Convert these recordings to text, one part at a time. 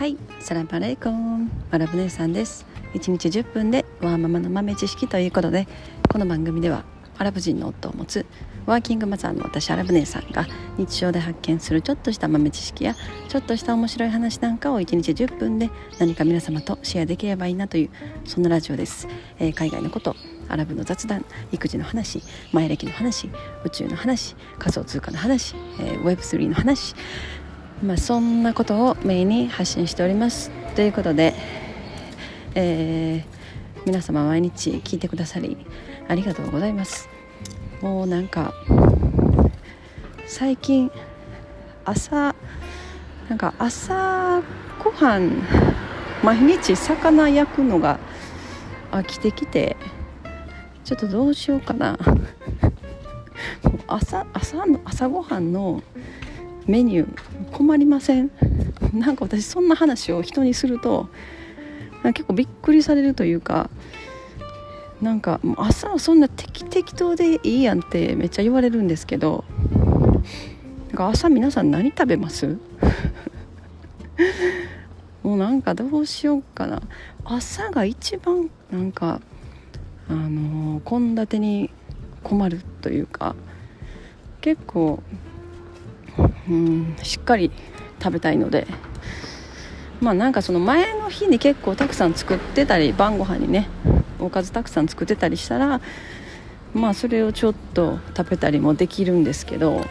はい。サランパレイコン。アラブ姉さんです。1日10分でワーママの豆知識ということでこの番組ではアラブ人の夫を持つワーキングマザーの私アラブ姉さんが日常で発見するちょっとした豆知識やちょっとした面白い話なんかを1日10分で何か皆様とシェアできればいいなというそんなラジオです、えー、海外のことアラブの雑談育児の話前歴の話宇宙の話仮想通貨の話、えー、Web3 の話まあ、そんなことをメインに発信しております。ということで、えー、皆様毎日聞いてくださりありがとうございます。もうなんか最近朝なんか朝ごはん毎日魚焼くのが飽きてきてちょっとどうしようかな。朝朝の朝ごはんのメニュー困りません？なんか私そんな話を人にすると結構びっくりされるというかなんか朝はそんな適適当でいいやんってめっちゃ言われるんですけどなんか朝皆さん何食べます？もうなんかどうしようかな。朝が一番なんかあの献立に困るというか結構うんしっかり食べたいので。まあなんかその前の日に結構たくさん作ってたり晩ご飯にねおかずたくさん作ってたりしたらまあそれをちょっと食べたりもできるんですけど、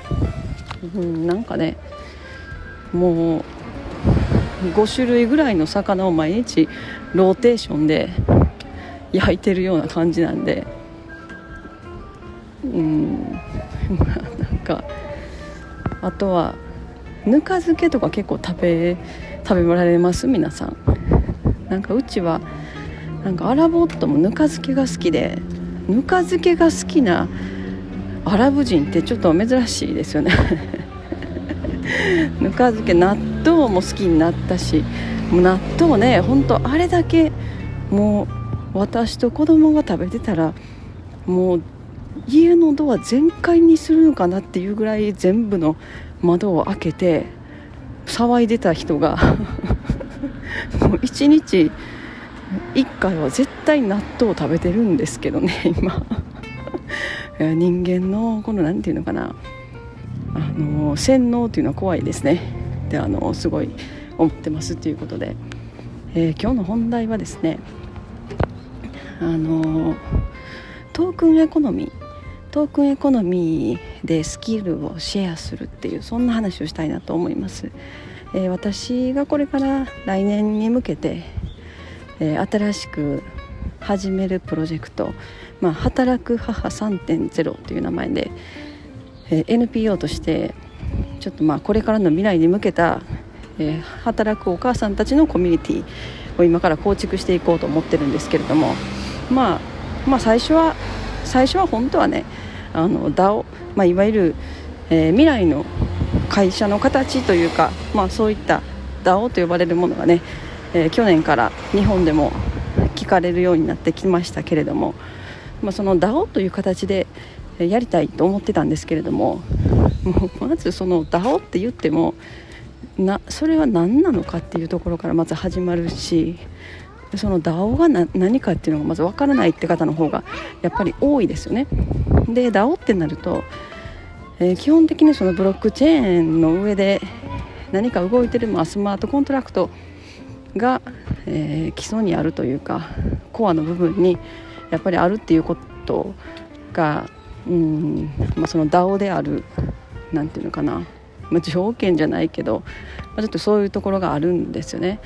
うん、なんかねもう5種類ぐらいの魚を毎日ローテーションで焼いてるような感じなんで。うん なんかあとはぬか漬けとか結構食べ食べられます？皆さん。なんかうちはなんかアラボットもぬか漬けが好きでぬか漬けが好きなアラブ人ってちょっと珍しいですよね。ぬか漬け納豆も好きになったし納豆ねほんとあれだけもう私と子供が食べてたらもう家のドア全開にするのかなっていうぐらい全部の窓を開けて騒いでた人が もう1日1回は絶対納豆を食べてるんですけどね今。人間のこの何て言うのかな。あの洗脳っていうのは怖いですね。であのすごい思ってますっていうことで、えー、今日の本題はですねあのトークンエコノミートークンエコノミーでスキルをシェアするっていうそんな話をしたいなと思います、えー、私がこれから来年に向けて、えー、新しく始めるプロジェクト、まあ、働く母3.0という名前で、えー、NPO としてちょっとまあこれからの未来に向けた、え働くお母さんたちのコミュニティを今から構築していこうと思ってるんですけれども、まあ、まあ最初は最初は本当はねあの DAO、まあ、いわゆる、えー、未来の会社の形というか、まあ、そういった DAO と呼ばれるものがね、えー、去年から日本でも聞かれるようになってきましたけれども、まあ、その DAO という形でやりたいと思ってたんですけれどももう まずその DAO って言ってもなそれは何なのかっていうところからまず始まるしその DAO が何かっていうのがまず分からないって方の方がやっぱり多いですよね。で DAO ってなると、えー、基本的にそのブロックチェーンの上で何か動いてる、まあ、スマートコントラクトが、えー、基礎にあるというかコアの部分にやっぱりあるっていうことが、うんまあ、その DAO である何て言うのかな、まあ、条件じゃないけど、まあ、ちょっとそういうところがあるんですよね。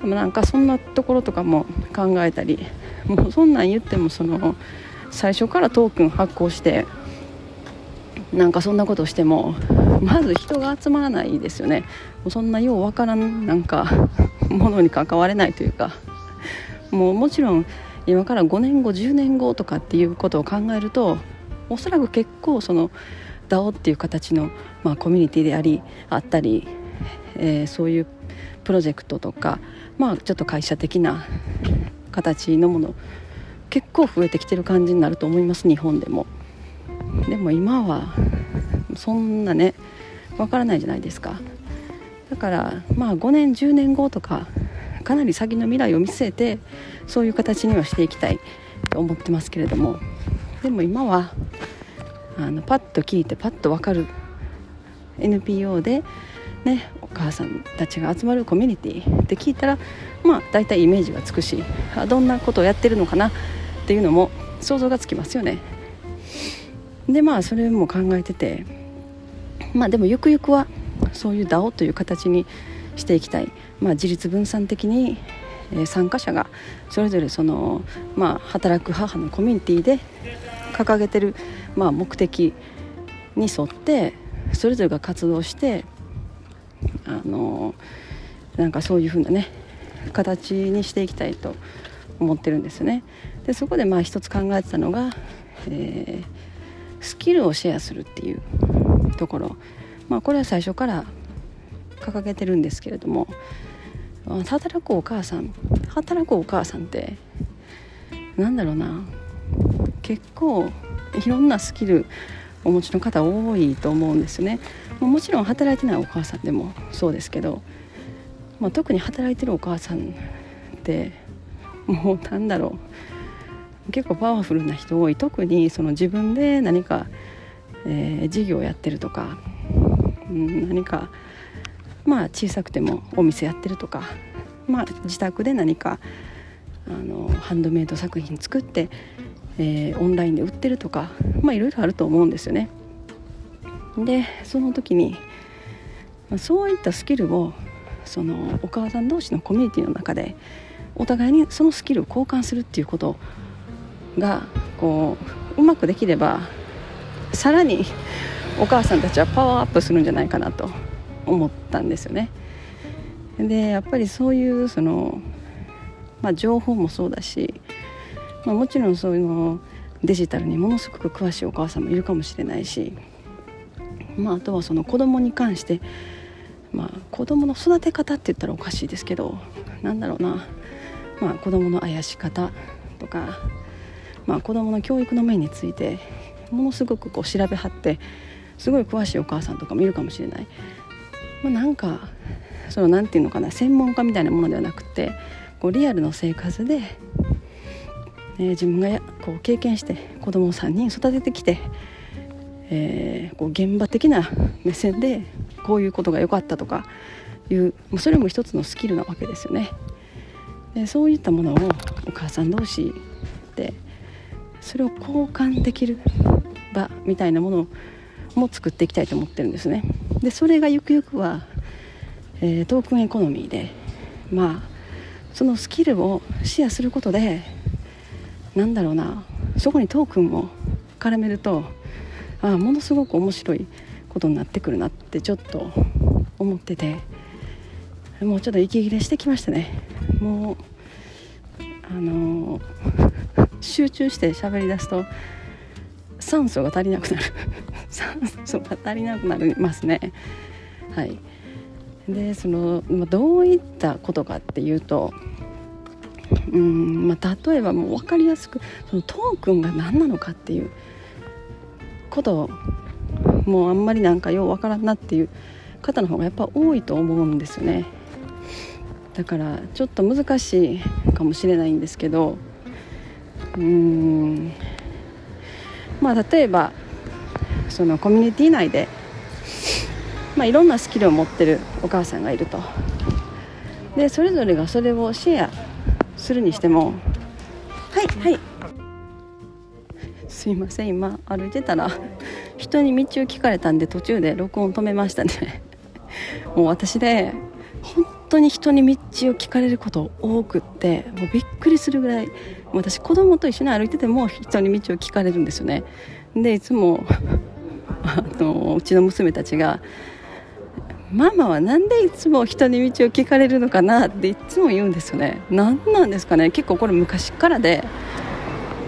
でもなんかそんなところとかも考えたりもうそんなん言ってもその最初からトークン発行してなんかそんなことしてもまず人が集まらないですよね。もうそんなようわからんなんかものに関われないというか。もうもちろん今から5年後10年後とかっていうことを考えるとおそらく結構その DAO っていう形の、まあ、コミュニティでありあったり、えー、そういうプロジェクトとかまあちょっと会社的な形のもの結構増えてきてる感じになると思います日本でも。でも今はそんなねわからないじゃないですか。だからまあ5年10年後とかかなり先の未来を見据えてそういう形にはしていきたいと思ってますけれども。でも今はあのパッと聞いてパッと分かる NPO で、ね、お母さんたちが集まるコミュニティって聞いたらまあ大体イメージがつくしどんなことをやってるのかなっていうのも想像がつきますよね。でまあそれも考えててまあでもゆくゆくはそういう DAO という形にしていきたい、まあ、自立分散的に、参加者がそれぞれその、まあ、働く母のコミュニティで掲げてる、まあ、目的に沿ってそれぞれが活動してあのなんかそういうふうなね形にしていきたいと思ってるんですね。でそこでまあ一つ考えてたのが、えー、スキルをシェアするっていうところ、まあ、これは最初から掲げてるんですけれども働くお母さん働くお母さんってなんだろうな結構いろんなスキルお持ちの方多いと思うんですね。もちろん働いてないお母さんでもそうですけど、まあ、特に働いてるお母さんってもうなんだろう。結構パワフルな人多い。特にその自分で何か、えー、事業をやってるとか、何かまあ小さくてもお店やってるとか、まあ、自宅で何かあのハンドメイド作品作って、えー、オンラインで売ってるとかまあいろいろあると思うんですよね。でその時にそういったスキルをそのお母さん同士のコミュニティの中でお互いにそのスキルを交換するっていうことがこううまくできればさらにお母さんたちはパワーアップするんじゃないかなと思ったんですよね。でやっぱりそういうその、まあ、情報もそうだし、まあ、もちろんそういうのデジタルにものすごく詳しいお母さんもいるかもしれないし、まあ、あとはその子供に関して、まあ、子供の育て方って言ったらおかしいですけどなんだろうな、まあ、子供のあやし方とか、まあ、子供の教育の面についてものすごくこう調べはってすごい詳しいお母さんとかもいるかもしれない。まあ、なんかそのなんていうのかな専門家みたいなものではなくてこうリアルの生活で、えー、自分がこう経験して子供を3人育ててきて、えー、こう現場的な目線でこういうことが良かったとかいうそれも一つのスキルなわけですよね。でそういったものをお母さん同士でそれを交換できる場みたいなものも作っていきたいと思ってるんですね。でそれがゆくゆくは、えー、トークンエコノミーでまあそのスキルをシェアすることでなんだろうな。そこにトークンを絡めるとあものすごく面白いことになってくるなってちょっと思っててもうちょっと息切れしてきましたね。もうあの、集中して喋りだすと酸素が足りなくなる。酸素が足りなくなりますね。はい。でその、まあ、どういったことかっていうとうん、まあ、例えばもう分かりやすくそのトークンが何なのかっていうことをもうあんまりなんかよう分からんなっていう方の方がやっぱ多いと思うんですよね。だからちょっと難しいかもしれないんですけどうん。まあ例えばそのコミュニティ内で、まあ、いろんなスキルを持ってるお母さんがいると。でそれぞれがそれをシェアするにしても。はい。はい。すいません。今歩いてたら人に道を聞かれたんで途中で録音止めましたね。もう私で本当に人に道を聞かれること多くってもうびっくりするぐらい私子供と一緒に歩いてても人に道を聞かれるんですよね。でいつもあのうちの娘たちが「ママは何でいつも人に道を聞かれるのかな?」っていつも言うんですよね。何なんですかね。結構これ昔からで。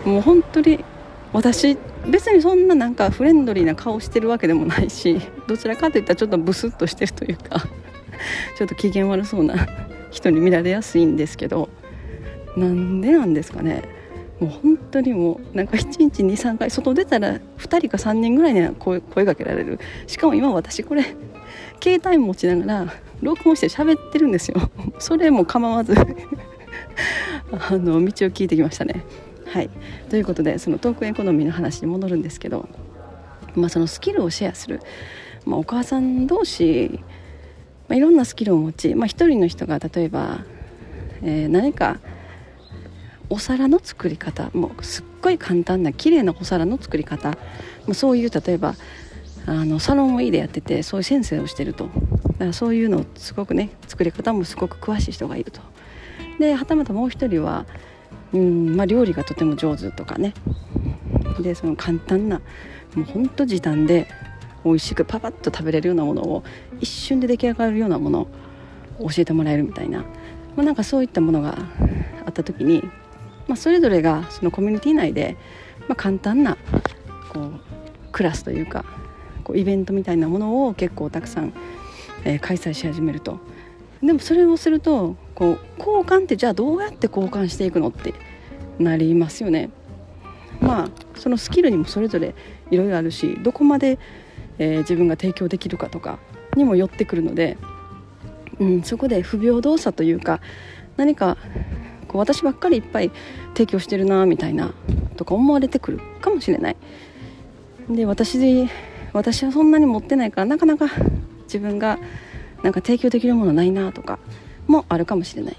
もう本当に私別にそんななんかフレンドリーな顔してるわけでもないしどちらかといったらちょっとブスッとしてるというか ちょっと機嫌悪そうな人に見られやすいんですけどなんでなんですかね。もう本当にもうなんか1日23回外出たら2人か3人ぐらいに声声かけられる。しかも今私これ携帯持ちながら録音して喋ってるんですよ。それも構わず。あの道を聞いてきましたね。はい。ということでそのトークエコノミーの話に戻るんですけどまあそのスキルをシェアする、まあ、お母さん同士、まあ、いろんなスキルを持ち、まあ、一人の人が例えば、えー、何かお皿の作り方。もうすっごい簡単な綺麗なお皿の作り方。もそういう例えばあのサロンをいいでやっててそういう先生をしてると。だからそういうのをすごくね作り方もすごく詳しい人がいると。ではたまたもう一人は、うんまあ、料理がとても上手とかね。でその簡単なもうほんと時短で美味しくパパッと食べれるようなものを一瞬で出来上がるようなものを教えてもらえるみたいな、まあ、なんかそういったものがあった時にまあ、それぞれがそのコミュニティ内で、まあ、簡単なこうクラスというかこうイベントみたいなものを結構たくさん、えー、開催し始めると。でもそれをするとこう交換ってじゃあどうやって交換していくのってなりますよね。まあそのスキルにもそれぞれいろいろあるしどこまで、えー、自分が提供できるかとかにも寄ってくるので、うん、そこで不平等さというか何かこう私ばっかりいっぱい提供してるなみたいなとか思われてくるかもしれない。で私私はそんなに持ってないからなかなか自分がなんか提供できるものないなとかもあるかもしれない。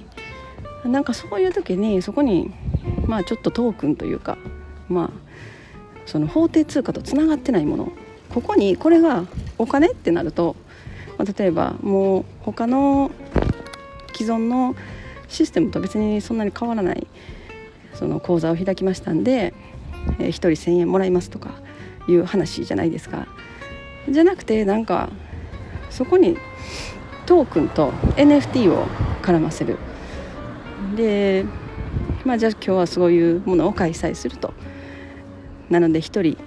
なんかそういう時にそこにまあちょっとトークンというかまあその法定通貨とつながってないもの。ここにこれがお金ってなると、まあ、例えばもう他の既存のシステムと別にそんなに変わらないその口座を開きましたんで、えー、1人1,000円もらいますとかいう話じゃないですか。じゃなくてなんかそこにトークンと NFT を絡ませる。でまあじゃあ今日はそういうものを開催すると。なので1人、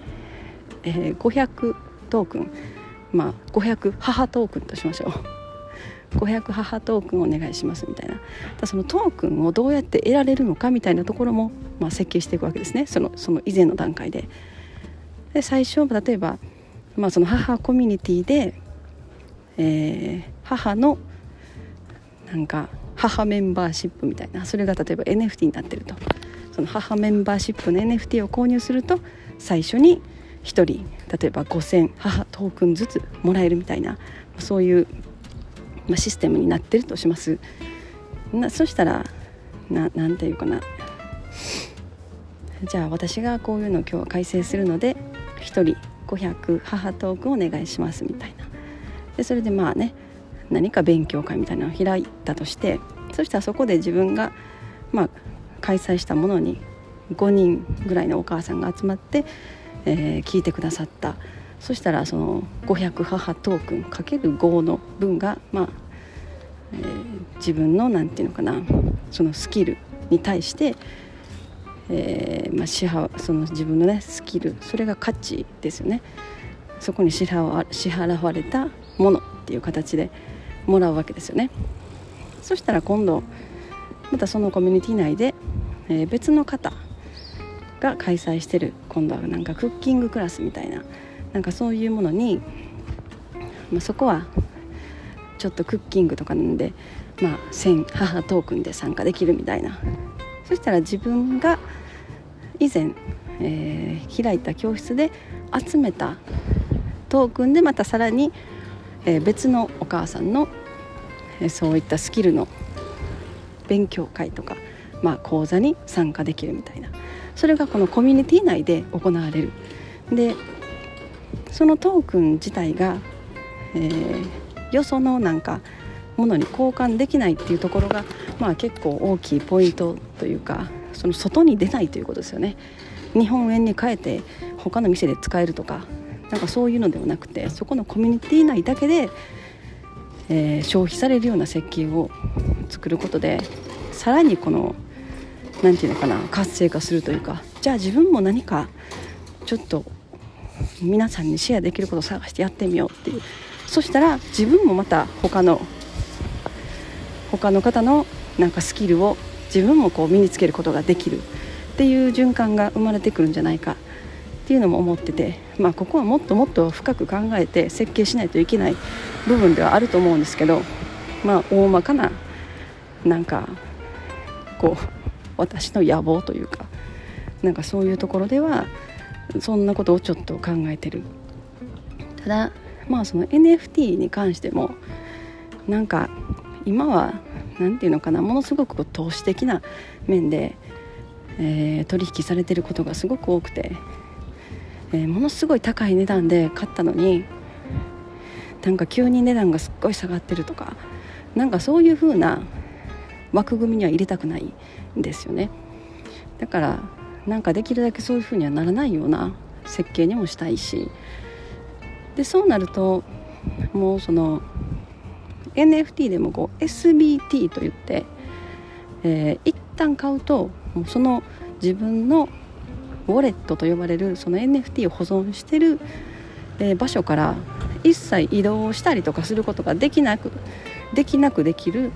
えー、500トークン。まあ500母トークンとしましょう。500母トークンお願いしますみたいな。そのトークンをどうやって得られるのかみたいなところも、まあ、設計していくわけですね。そのその以前の段階で。で最初例えば、まあ、その母コミュニティで、えー、母のなんか母メンバーシップみたいなそれが例えば NFT になってると。その母メンバーシップの NFT を購入すると最初に1人例えば5000母トークンずつもらえるみたいなそういうま、システムになってるとします。なそしたらなんていうかな。じゃあ私がこういうのを今日は改正するので1人500母トークンお願いしますみたいな。でそれでまあね何か勉強会みたいなのを開いたとしてそしたらそこで自分がまあ開催したものに5人ぐらいのお母さんが集まって、えー、聞いてくださった。そしたらその500母トークンかける5の分が、まあえー、自分の何て言うのかなそのスキルに対して、えーまあ、支払その自分のねスキルそれが価値ですよね。そこに支払われたものっていう形でもらうわけですよね。そしたら今度またそのコミュニティ内で、えー、別の方が開催してる今度はなんかクッキングクラスみたいななんかそういうものに、まあ、そこはちょっとクッキングとかなんで、まあ、母トークンで参加できるみたいなそしたら自分が以前、えー、開いた教室で集めたトークンでまたさらに、えー、別のお母さんの、えー、そういったスキルの勉強会とか、まあ、講座に参加できるみたいな。それがこのコミュニティ内で行われる。でそのトークン自体が、えー、よそのなんかものに交換できないっていうところが、まあ、結構大きいポイントというかその外に出ないということですよね。日本円に変えて他の店で使えるとかなんかそういうのではなくてそこのコミュニティ内だけで、えー、消費されるような設計を作ることでさらにこの何て言うのかな活性化するというかじゃあ自分も何かちょっと皆さんにシェアできることを探してやってみようっていう。そしたら自分もまた他の他の方のなんかスキルを自分もこう身につけることができるっていう循環が生まれてくるんじゃないかっていうのも思ってて、まあ、ここはもっともっと深く考えて設計しないといけない部分ではあると思うんですけど、まあ、大まかななんかこう私の野望というかなんかそういうところではそんなことをちょっと考えてる。ただまあその NFT に関してもなんか今は何て言うのかなものすごく投資的な面で、えー、取引されてることがすごく多くて、えー、ものすごい高い値段で買ったのになんか急に値段がすっごい下がってるとかなんかそういう風な枠組みには入れたくないんですよね。だからなんかできるだけそういう風にはならないような設計にもしたいしでそうなるともうその NFT でもこう SBT といって、えー、一旦買うともうその自分のウォレットと呼ばれるその NFT を保存してる、えー、場所から一切移動したりとかすることができなくできなくできる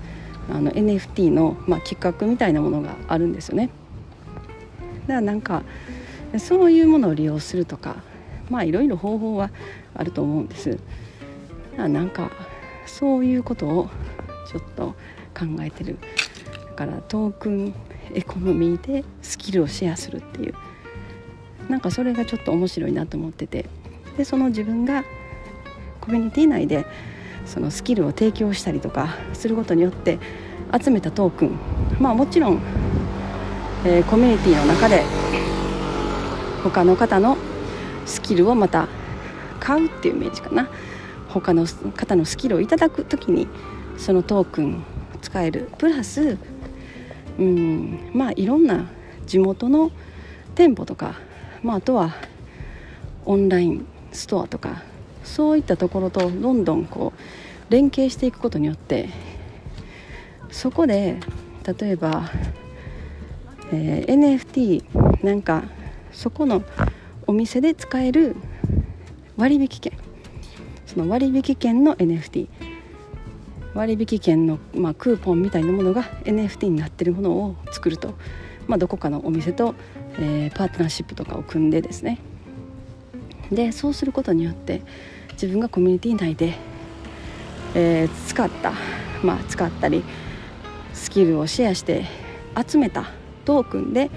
あの NFT の、まあ、企画みたいなものがあるんですよね。だからなんかそういうものを利用するとかまあいろいろ方法はあると思うんです。なんかそういうことをちょっと考えてる。だからトークンエコノミーでスキルをシェアするっていう。なんかそれがちょっと面白いなと思ってて。でその自分がコミュニティ内でそのスキルを提供したりとかすることによって集めたトークン。まあもちろん、えー、コミュニティの中で他の方のスキルをまた買うっていうイメージかな。他の方のスキルをいただく時にそのトークン使えるプラスうんまあいろんな地元の店舗とか、まあ、あとはオンラインストアとかそういったところとどんどんこう連携していくことによってそこで例えば、えー、NFT なんかそこのお店で使える割引券その割引券の NFT 割引券の、まあ、クーポンみたいなものが NFT になってるものを作ると、まあ、どこかのお店と、えー、パートナーシップとかを組んでですね。でそうすることによって自分がコミュニティ内で、えー、使った、まあ、使ったりスキルをシェアして集めたトークンで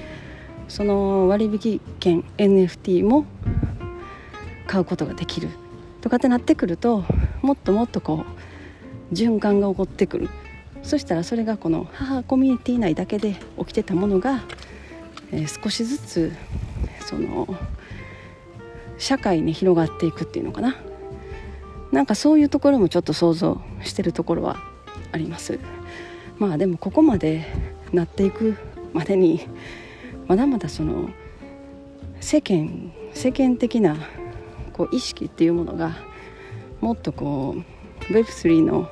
その割引券 NFT も買うことができる。とかってなってくるともっともっとこう循環が起こってくる。そしたらそれがこの母コミュニティ内だけで起きてたものが、えー、少しずつその社会に広がっていくっていうのかな。なんかそういうところもちょっと想像してるところはあります。まあでもここまでなっていくまでにまだまだその世間世間的なこう意識っていうものがもっとこう Web3 の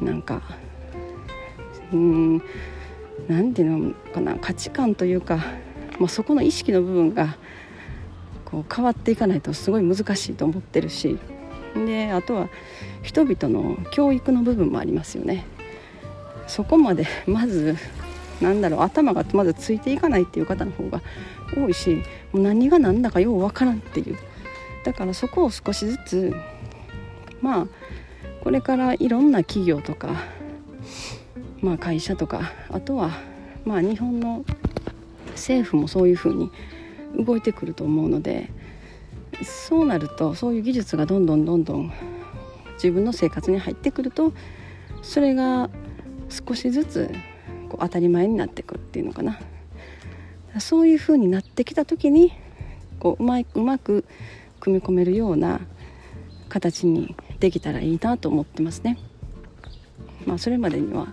なんかうん何ていうのかな価値観というか、まあ、そこの意識の部分がこう変わっていかないとすごい難しいと思ってるしであとは人々の教育の部分もありますよね。そこまでまずなんだろう頭がまずついていかないっていう方の方が多いしもう何が何だかようわからんっていうだからそこを少しずつまあこれからいろんな企業とか、まあ、会社とかあとはまあ日本の政府もそういうふうに動いてくると思うのでそうなるとそういう技術がどんどんどんどん自分の生活に入ってくるとそれが少しずつこう当たり前になってくるっていうのかな。そういうふうになってきた時にこううまいうまく組み込めるような形にできたらいいなと思ってますね。まあ、それまでには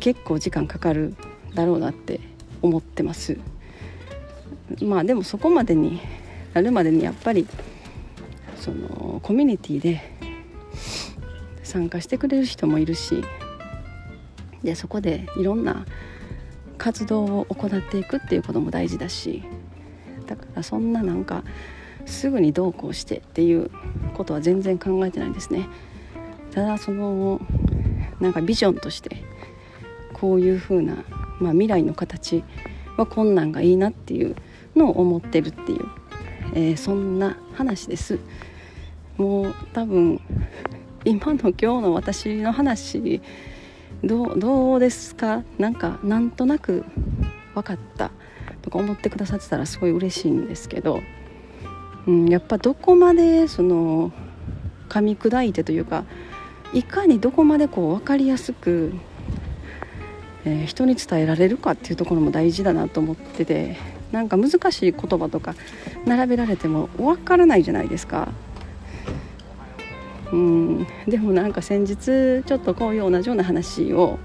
結構時間かかるだろうなって思ってます。まあでもそこまでになるまでにやっぱりそのコミュニティで参加してくれる人もいるしでそこでいろんな活動を行っていくっていうことも大事だしだからそんななんかすぐにどうこうしてっていうことは全然考えてないですね。ただそのなんかビジョンとしてこういう風なまあ、未来の形はこんなんがいいなっていうのを思ってるっていう、えー、そんな話です。もう多分今の今日の私の話どうどうですか？なんかなんとなく分かったとか思ってくださってたらすごい嬉しいんですけど、うん、やっぱどこまでその噛み砕いてというかいかにどこまでこう分かりやすく、えー、人に伝えられるかっていうところも大事だなと思っててなんか難しい言葉とか並べられても分からないじゃないですか。うんでもなんか先日ちょっとこういう同じような話を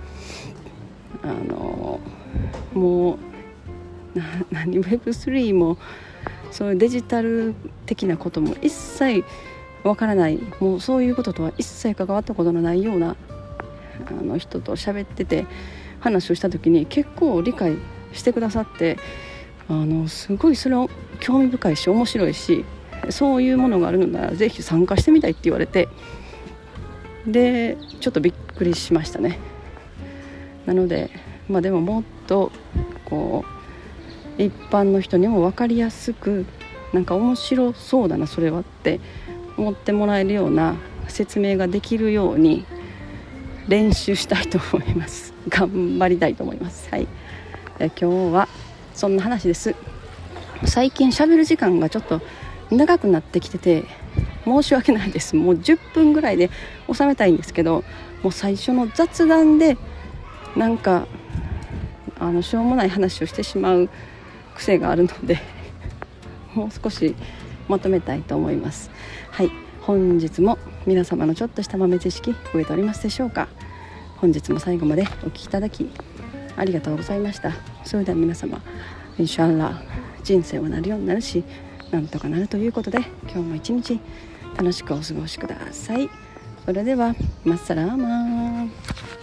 あのもう何 Web3 もそういうデジタル的なことも一切わからない。もうそういうこととは一切関わったことのないようなあの人と喋ってて話をした時に結構理解してくださってあのすごいそれを興味深いし面白いしそういうものがあるのならぜひ参加してみたいって言われてでちょっとびっくりしましたね。なのでまあでももっとこう一般の人にも分かりやすくなんか面白そうだなそれはって思ってもらえるような説明ができるように練習したいと思います。頑張りたいと思います。はい。今日はそんな話です。最近しゃべる時間がちょっと長くなってきてて申し訳ないです。もう10分ぐらいで収めたいんですけどもう最初の雑談でなんかあのしょうもない話をしてしまう癖があるので もう少しまとめたいと思います。はい。本日も皆様のちょっとした豆知識増えておりますでしょうか。本日も最後までお聴きいただきありがとうございました。それでは皆様インシャンラ人生はなるようになるしなんとかなるということで今日も一日楽しくお過ごしください。それではマッサラーマン。